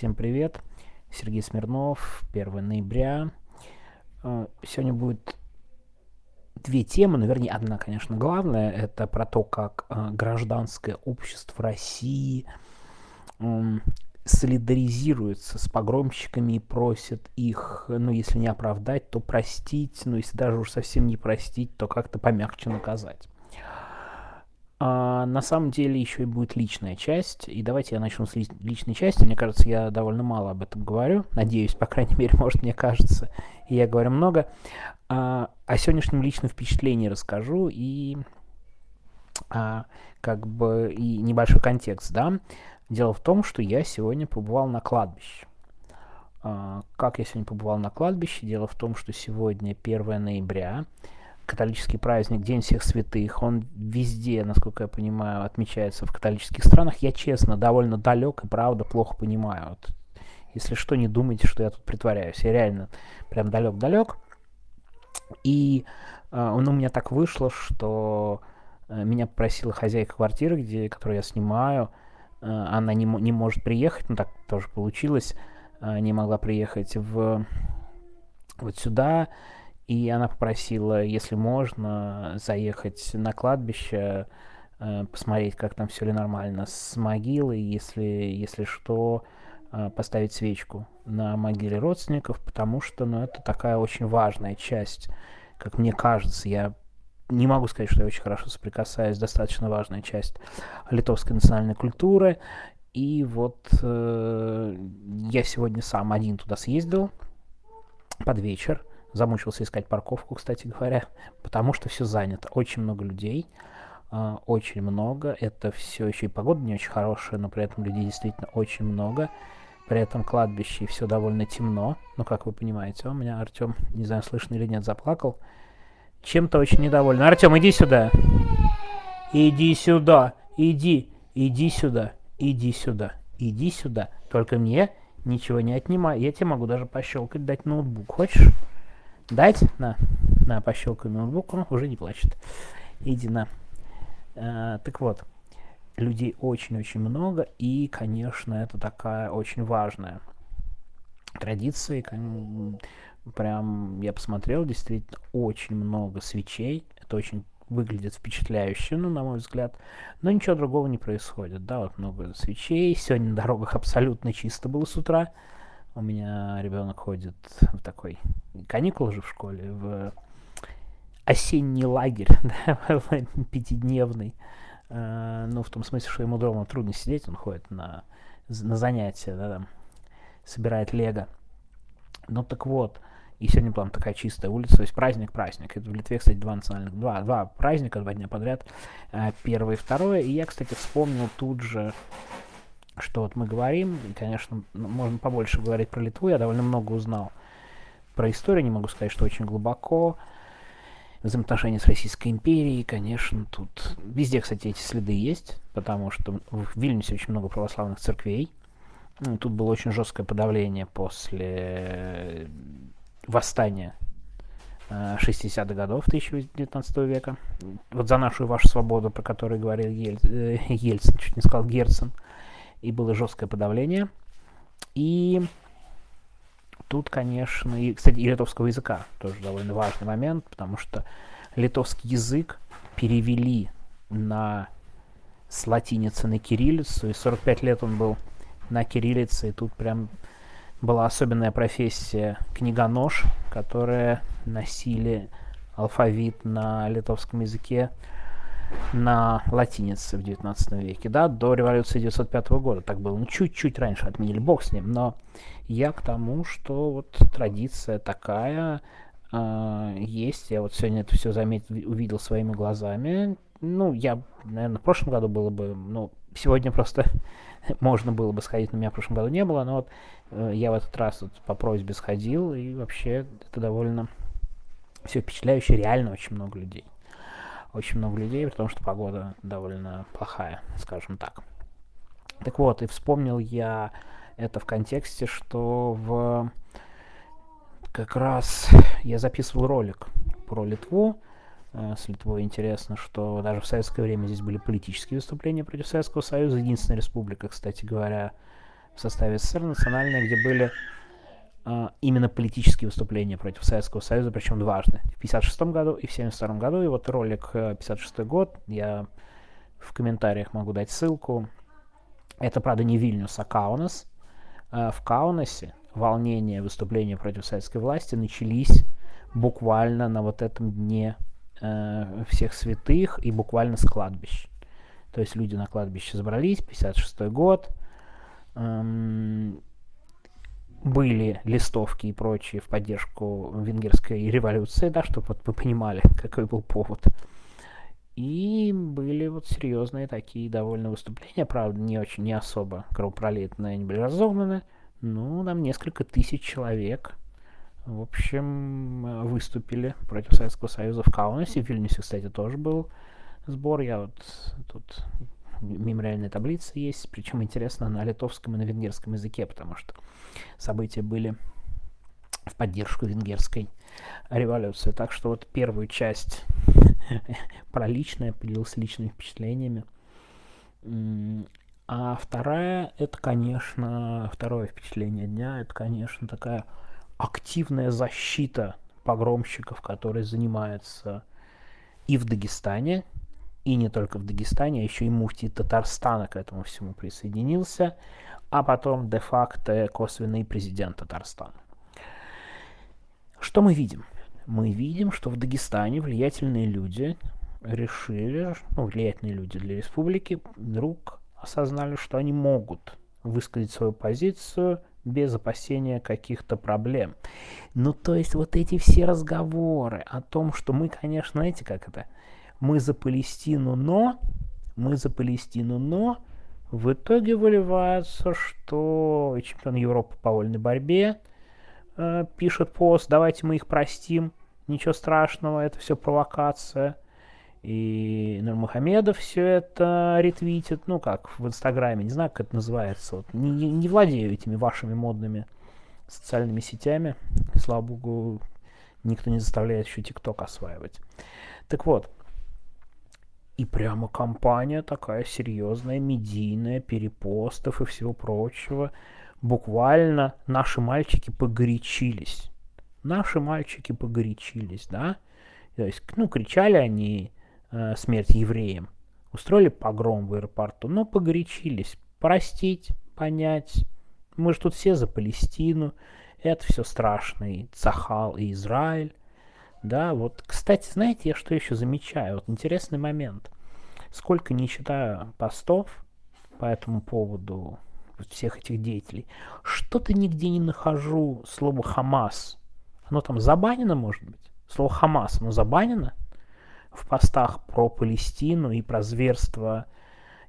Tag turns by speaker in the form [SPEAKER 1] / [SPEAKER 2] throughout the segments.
[SPEAKER 1] Всем привет. Сергей Смирнов, 1 ноября. Э, сегодня будет две темы, ну, вернее, одна, конечно, главная. Это про то, как э, гражданское общество России солидаризируется с погромщиками и просит их, ну, если не оправдать, то простить, ну, если даже уж совсем не простить, то как-то помягче наказать. А, на самом деле еще и будет личная часть. И давайте я начну с личной части. Мне кажется, я довольно мало об этом говорю. Надеюсь, по крайней мере, может, мне кажется. Я говорю много. А, о сегодняшнем личном впечатлении расскажу. И а, как бы и небольшой контекст, да. Дело в том, что я сегодня побывал на кладбище. А, как я сегодня побывал на кладбище? Дело в том, что сегодня 1 ноября католический праздник, День всех святых, он везде, насколько я понимаю, отмечается в католических странах. Я, честно, довольно далек и, правда, плохо понимаю. Вот, если что, не думайте, что я тут притворяюсь. Я реально прям далек-далек. И э, ну, у меня так вышло, что э, меня попросила хозяйка квартиры, где, которую я снимаю, э, она не, не может приехать, ну так тоже получилось, э, не могла приехать в вот сюда, и она попросила, если можно, заехать на кладбище, э, посмотреть, как там все ли нормально с могилой, если, если что, э, поставить свечку на могиле родственников, потому что ну, это такая очень важная часть, как мне кажется. Я не могу сказать, что я очень хорошо соприкасаюсь, достаточно важная часть литовской национальной культуры. И вот э, я сегодня сам один туда съездил под вечер. Замучился искать парковку, кстати говоря, потому что все занято. Очень много людей, э, очень много. Это все еще и погода не очень хорошая, но при этом людей действительно очень много. При этом кладбище и все довольно темно. Ну, как вы понимаете, у меня Артем, не знаю, слышно или нет, заплакал. Чем-то очень недоволен. Артем, иди сюда. Иди сюда. Иди. Иди сюда. Иди сюда. Иди сюда. Только мне ничего не отнимай. Я тебе могу даже пощелкать, дать ноутбук. Хочешь? Дать? На, на, пощелкай ноутбук, он уже не плачет. Иди на. А, так вот, людей очень-очень много, и, конечно, это такая очень важная традиция. Прям я посмотрел, действительно, очень много свечей. Это очень выглядит впечатляюще, ну, на мой взгляд. Но ничего другого не происходит, да, вот много свечей. Сегодня на дорогах абсолютно чисто было с утра. У меня ребенок ходит в такой каникул же в школе, в осенний лагерь, да, пятидневный. Uh, ну, в том смысле, что ему дома трудно сидеть, он ходит на, на занятия, да, там, собирает лего. Ну, так вот, и сегодня прям такая чистая улица, то есть праздник-праздник. Это в Литве, кстати, два национальных, два, два праздника, два дня подряд, uh, первое и второе. И я, кстати, вспомнил тут же что вот мы говорим, и, конечно, можно побольше говорить про Литву, я довольно много узнал про историю, не могу сказать, что очень глубоко, взаимоотношения с Российской империей, конечно, тут везде, кстати, эти следы есть, потому что в Вильнюсе очень много православных церквей, ну, тут было очень жесткое подавление после восстания 60-х годов 19 века. Вот за нашу и вашу свободу, про которую говорил Ель... Э, Ельцин, чуть не сказал Герцен и было жесткое подавление. И тут, конечно, и, кстати, и литовского языка тоже довольно важный момент, потому что литовский язык перевели на с латиницы на кириллицу, и 45 лет он был на кириллице, и тут прям была особенная профессия книгонож, которые носили алфавит на литовском языке на латинице в 19 веке, да, до революции 905 года. Так было, ну, чуть-чуть раньше отменили, бог с ним, но я к тому, что вот традиция такая э, есть, я вот сегодня это все заметил, увидел своими глазами, ну, я, наверное, в прошлом году было бы, ну, сегодня просто можно было бы сходить, но меня в прошлом году не было, но вот э, я в этот раз вот по просьбе сходил, и вообще это довольно все впечатляюще, реально очень много людей очень много людей, потому что погода довольно плохая, скажем так. Так вот, и вспомнил я это в контексте, что в как раз я записывал ролик про Литву. Э, с Литвой интересно, что даже в советское время здесь были политические выступления против Советского Союза. Единственная республика, кстати говоря, в составе СССР национальная, где были именно политические выступления против Советского Союза, причем дважды. В 1956 году и в 1972 году. И вот ролик 1956 э, год, я в комментариях могу дать ссылку. Это, правда, не Вильнюс, а Каунас. А, в Каунасе волнения, выступления против советской власти начались буквально на вот этом дне э, всех святых и буквально с кладбищ. То есть люди на кладбище забрались, 56 год, эм, были листовки и прочие в поддержку венгерской революции, да, чтобы вот вы понимали, какой был повод. И были вот серьезные такие довольно выступления, правда, не очень, не особо кровопролитные, они были разогнаны, ну, там несколько тысяч человек, в общем, выступили против Советского Союза в Каунасе, в Вильнюсе, кстати, тоже был сбор, я вот тут мемориальная таблица есть, причем интересно на литовском и на венгерском языке, потому что события были в поддержку венгерской революции. Так что вот первую часть про личное, поделился личными впечатлениями. А вторая, это, конечно, второе впечатление дня, это, конечно, такая активная защита погромщиков, которые занимаются и в Дагестане, и не только в Дагестане, а еще и муфтий Татарстана к этому всему присоединился, а потом де-факто косвенный президент Татарстана. Что мы видим? Мы видим, что в Дагестане влиятельные люди решили, ну, влиятельные люди для республики, вдруг осознали, что они могут высказать свою позицию без опасения каких-то проблем. Ну, то есть вот эти все разговоры о том, что мы, конечно, знаете, как это, мы за Палестину, но, мы за Палестину, но, в итоге выливается, что чемпион Европы по вольной борьбе э, пишет пост, давайте мы их простим, ничего страшного, это все провокация. И Нурмухамедов все это ретвитит, ну как в Инстаграме, не знаю, как это называется. Вот, не, не, не владею этими вашими модными социальными сетями. Слава богу, никто не заставляет еще ТикТок осваивать. Так вот, и прямо компания такая серьезная, медийная, перепостов и всего прочего. Буквально наши мальчики погорячились. Наши мальчики погорячились, да? То есть, ну, кричали они э, смерть евреям, устроили погром в аэропорту, но погорячились. Простить, понять. Мы же тут все за Палестину. Это все страшно. И Цахал, и Израиль. Да, вот, кстати, знаете, я что еще замечаю? Вот интересный момент. Сколько не читаю постов по этому поводу всех этих деятелей, что-то нигде не нахожу слово «Хамас». Оно там забанено, может быть? Слово «Хамас», оно забанено в постах про Палестину и про зверство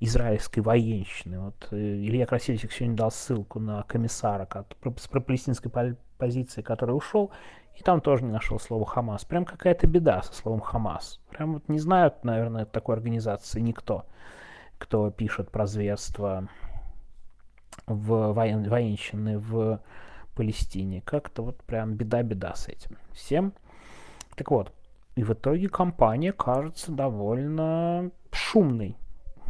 [SPEAKER 1] израильской военщины. Вот э, Илья Красильчик сегодня дал ссылку на комиссара с пропалестинской позиции, который ушел, и там тоже не нашел слова Хамас. Прям какая-то беда со словом Хамас. Прям вот не знают, наверное, такой организации никто, кто пишет про зверство в воен... военщины в Палестине. Как-то вот прям беда-беда с этим всем. Так вот, и в итоге компания кажется довольно шумной.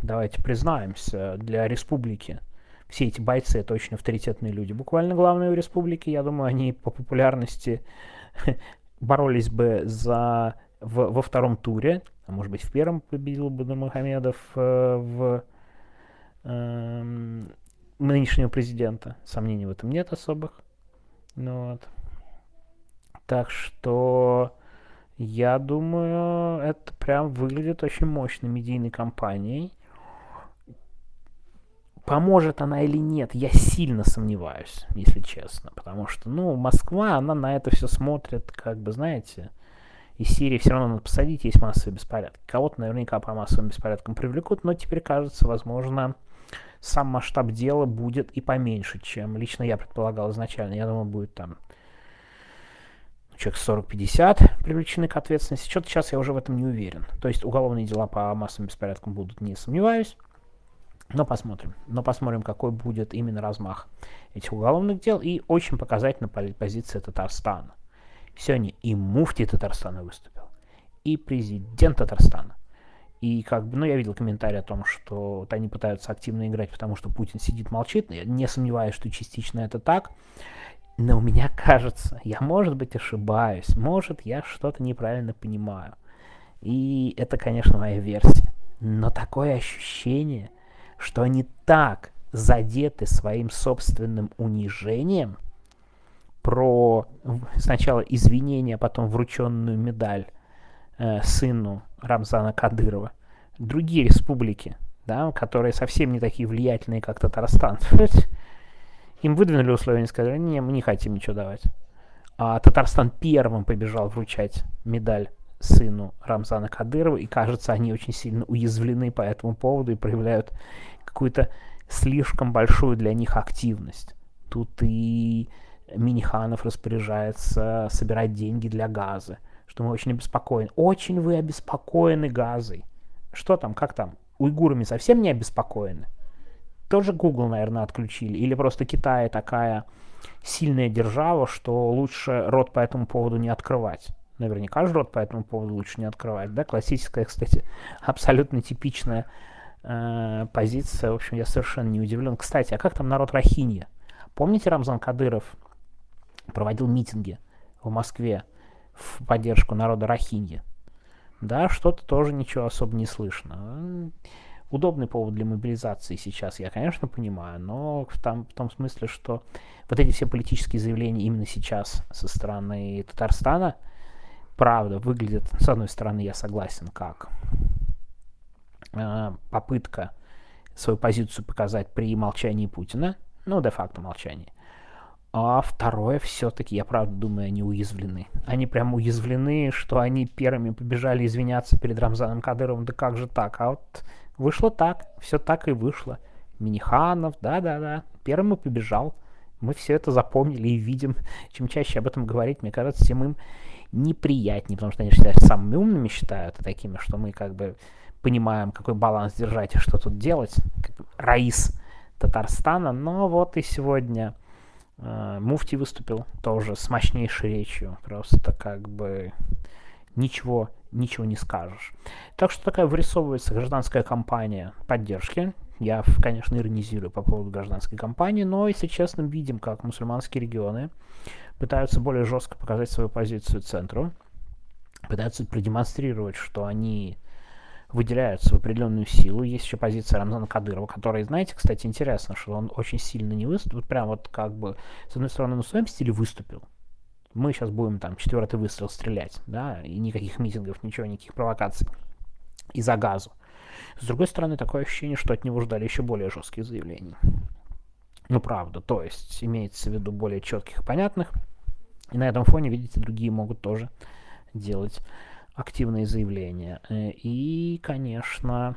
[SPEAKER 1] Давайте признаемся, для республики все эти бойцы это очень авторитетные люди. Буквально главные в республике, я думаю, они по популярности боролись бы за в, во втором туре, а может быть в первом победил бы Нурмагомедов э, в э, нынешнего президента. Сомнений в этом нет особых. Ну, вот. Так что я думаю, это прям выглядит очень мощной медийной кампанией. Поможет она или нет, я сильно сомневаюсь, если честно. Потому что, ну, Москва, она на это все смотрит, как бы, знаете, из Сирии все равно надо посадить, есть массовые беспорядки. Кого-то наверняка по массовым беспорядкам привлекут, но теперь, кажется, возможно, сам масштаб дела будет и поменьше, чем лично я предполагал изначально. Я думаю, будет там человек 40-50 привлечены к ответственности. Что-то сейчас я уже в этом не уверен. То есть уголовные дела по массовым беспорядкам будут, не сомневаюсь. Но посмотрим. Но посмотрим, какой будет именно размах этих уголовных дел. И очень показательна позиция Татарстана. Сегодня и муфти Татарстана выступил, и президент Татарстана, И как бы, ну, я видел комментарий о том, что вот они пытаются активно играть, потому что Путин сидит, молчит. Я не сомневаюсь, что частично это так. Но у меня кажется, я, может быть, ошибаюсь, может, я что-то неправильно понимаю. И это, конечно, моя версия. Но такое ощущение, что они так задеты своим собственным унижением, про сначала извинения, а потом врученную медаль э, сыну Рамзана Кадырова, другие республики, да, которые совсем не такие влиятельные, как Татарстан, им выдвинули условия, они сказали, не, мы не хотим ничего давать. А Татарстан первым побежал вручать медаль сыну Рамзана Кадырова, и кажется, они очень сильно уязвлены по этому поводу и проявляют какую-то слишком большую для них активность. Тут и Миниханов распоряжается собирать деньги для газа, что мы очень обеспокоены. Очень вы обеспокоены газой. Что там, как там? Уйгурами совсем не обеспокоены? Тоже Google, наверное, отключили? Или просто Китай такая сильная держава, что лучше рот по этому поводу не открывать? Наверняка же рот по этому поводу лучше не открывать, да? Классическая, кстати, абсолютно типичная э, позиция. В общем, я совершенно не удивлен. Кстати, а как там народ Рахинья? Помните, Рамзан Кадыров проводил митинги в Москве в поддержку народа Рахиньи. Да, что-то тоже ничего особо не слышно. Удобный повод для мобилизации сейчас, я, конечно, понимаю, но в, там, в том смысле, что вот эти все политические заявления именно сейчас со стороны Татарстана, правда, выглядят, с одной стороны, я согласен, как э, попытка свою позицию показать при молчании Путина, ну, де-факто молчании, а второе, все-таки, я правда думаю, они уязвлены. Они прям уязвлены, что они первыми побежали извиняться перед Рамзаном Кадыровым. Да как же так? А вот вышло так, все так и вышло. Миниханов, да-да-да, первым и побежал. Мы все это запомнили и видим. Чем чаще об этом говорить, мне кажется, тем им неприятнее, потому что они считают самыми умными, считают такими, что мы как бы понимаем, какой баланс держать и что тут делать. Как Раис Татарстана. Но вот и сегодня Э, Муфти выступил тоже с мощнейшей речью. Просто как бы ничего, ничего не скажешь. Так что такая вырисовывается гражданская кампания поддержки. Я, конечно, иронизирую по поводу гражданской кампании, но, если честно, видим, как мусульманские регионы пытаются более жестко показать свою позицию центру, пытаются продемонстрировать, что они выделяются в определенную силу. Есть еще позиция Рамзана Кадырова, который, знаете, кстати, интересно, что он очень сильно не выступил, прям вот как бы, с одной стороны, на своем стиле выступил. Мы сейчас будем там четвертый выстрел стрелять, да, и никаких митингов, ничего, никаких провокаций. И за газу. С другой стороны, такое ощущение, что от него ждали еще более жесткие заявления. Ну, правда, то есть имеется в виду более четких и понятных. И на этом фоне, видите, другие могут тоже делать активные заявления. Э, и, конечно,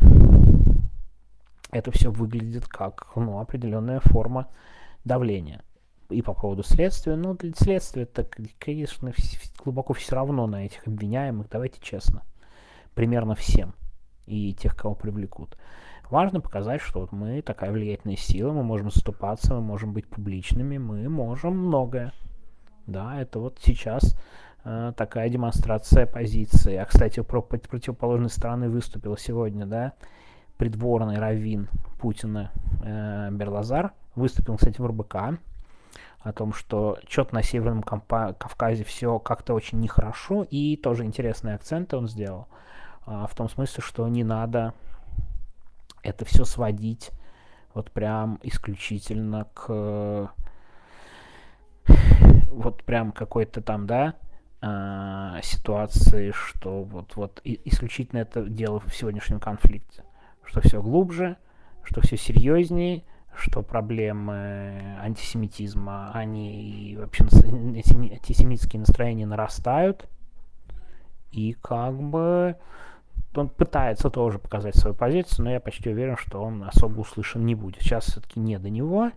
[SPEAKER 1] это все выглядит как ну, определенная форма давления. И по поводу следствия, ну, для следствия это, конечно, глубоко все равно на этих обвиняемых, давайте честно, примерно всем и тех, кого привлекут. Важно показать, что вот мы такая влиятельная сила, мы можем заступаться, мы можем быть публичными, мы можем многое. Да, это вот сейчас э, такая демонстрация позиции. А, кстати, про противоположной стороны выступил сегодня, да, придворный раввин Путина э, Берлазар. Выступил, кстати, в РБК о том, что что-то на Северном Кавказе все как-то очень нехорошо, и тоже интересные акценты он сделал, в том смысле, что не надо это все сводить вот прям исключительно к вот прям какой-то там, да, э, ситуации, что вот, вот исключительно это дело в сегодняшнем конфликте. Что все глубже, что все серьезнее, что проблемы антисемитизма, они вообще антисемитские настроения нарастают. И как бы он пытается тоже показать свою позицию, но я почти уверен, что он особо услышан не будет. Сейчас все-таки не до него,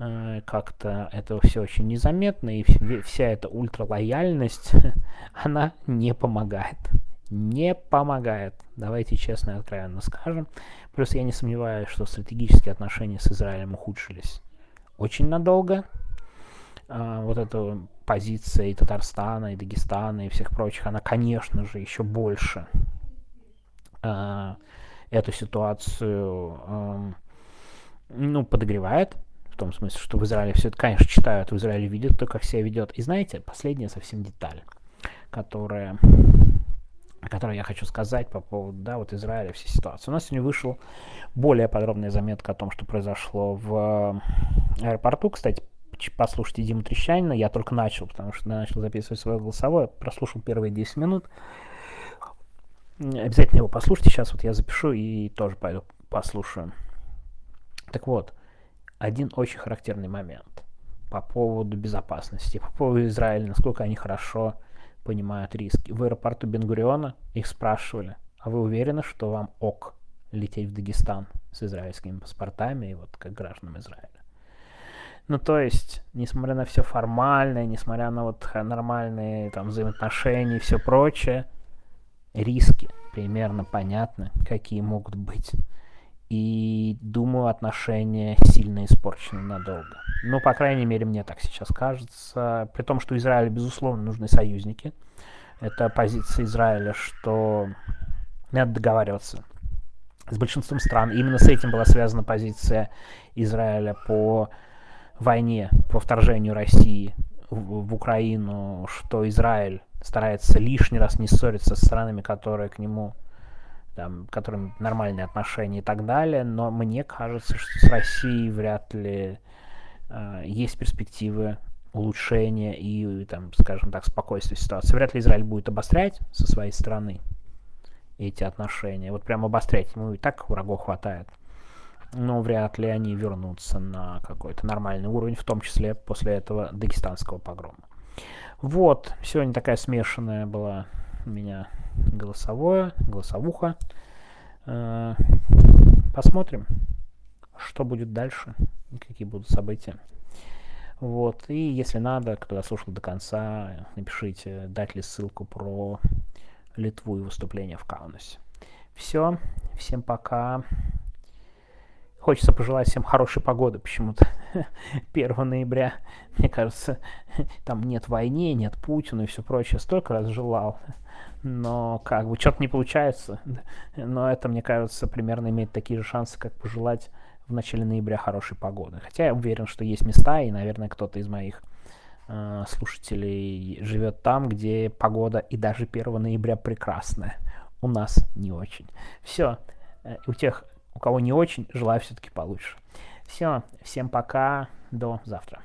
[SPEAKER 1] Э, как-то это все очень незаметно, и вся эта ультралояльность, она не помогает. Не помогает. Давайте честно и откровенно скажем. Плюс я не сомневаюсь, что стратегические отношения с Израилем ухудшились очень надолго. А, вот эта позиция и Татарстана, и Дагестана, и всех прочих, она, конечно же, еще больше э, эту ситуацию э, ну, подогревает, в том смысле, что в Израиле все это, конечно, читают, в Израиле видят то, как себя ведет. И знаете, последняя совсем деталь, которая которую я хочу сказать по поводу, да, вот Израиля, всей ситуации. У нас сегодня вышел более подробная заметка о том, что произошло в аэропорту. Кстати, послушайте Диму Трещанина. Я только начал, потому что начал записывать свое голосовое. Прослушал первые 10 минут. Обязательно его послушайте. Сейчас вот я запишу и тоже пойду послушаю. Так вот, один очень характерный момент по поводу безопасности, по поводу Израиля, насколько они хорошо понимают риски. В аэропорту Бенгуриона их спрашивали, а вы уверены, что вам ок лететь в Дагестан с израильскими паспортами и вот как гражданам Израиля? Ну, то есть, несмотря на все формальное, несмотря на вот нормальные там взаимоотношения и все прочее, риски примерно понятны, какие могут быть. И думаю, отношения сильно испорчены надолго. Ну, по крайней мере, мне так сейчас кажется. При том, что Израилю, безусловно, нужны союзники. Это позиция Израиля, что надо договариваться с большинством стран. Именно с этим была связана позиция Израиля по войне, по вторжению России в, Украину, что Израиль старается лишний раз не ссориться с странами, которые к нему там, которым нормальные отношения и так далее, но мне кажется, что с Россией вряд ли э, есть перспективы улучшения и, там, скажем так, спокойствия ситуации. Вряд ли Израиль будет обострять со своей стороны эти отношения. Вот прям обострять ему и так врагов хватает но вряд ли они вернутся на какой-то нормальный уровень, в том числе после этого дагестанского погрома. Вот, сегодня такая смешанная была у меня голосовое, голосовуха. Э, посмотрим, что будет дальше, какие будут события. Вот, и если надо, кто дослушал до конца, напишите, дать ли ссылку про Литву и выступление в Каунасе. Все, всем пока. Хочется пожелать всем хорошей погоды почему-то. 1 ноября, мне кажется, там нет войны, нет Путина и все прочее. Столько раз желал. Но как бы что-то не получается. Но это, мне кажется, примерно имеет такие же шансы, как пожелать в начале ноября хорошей погоды. Хотя я уверен, что есть места, и, наверное, кто-то из моих э, слушателей живет там, где погода и даже 1 ноября прекрасная. У нас не очень. Все. Э, у тех у кого не очень, желаю все-таки получше. Все, всем пока, до завтра.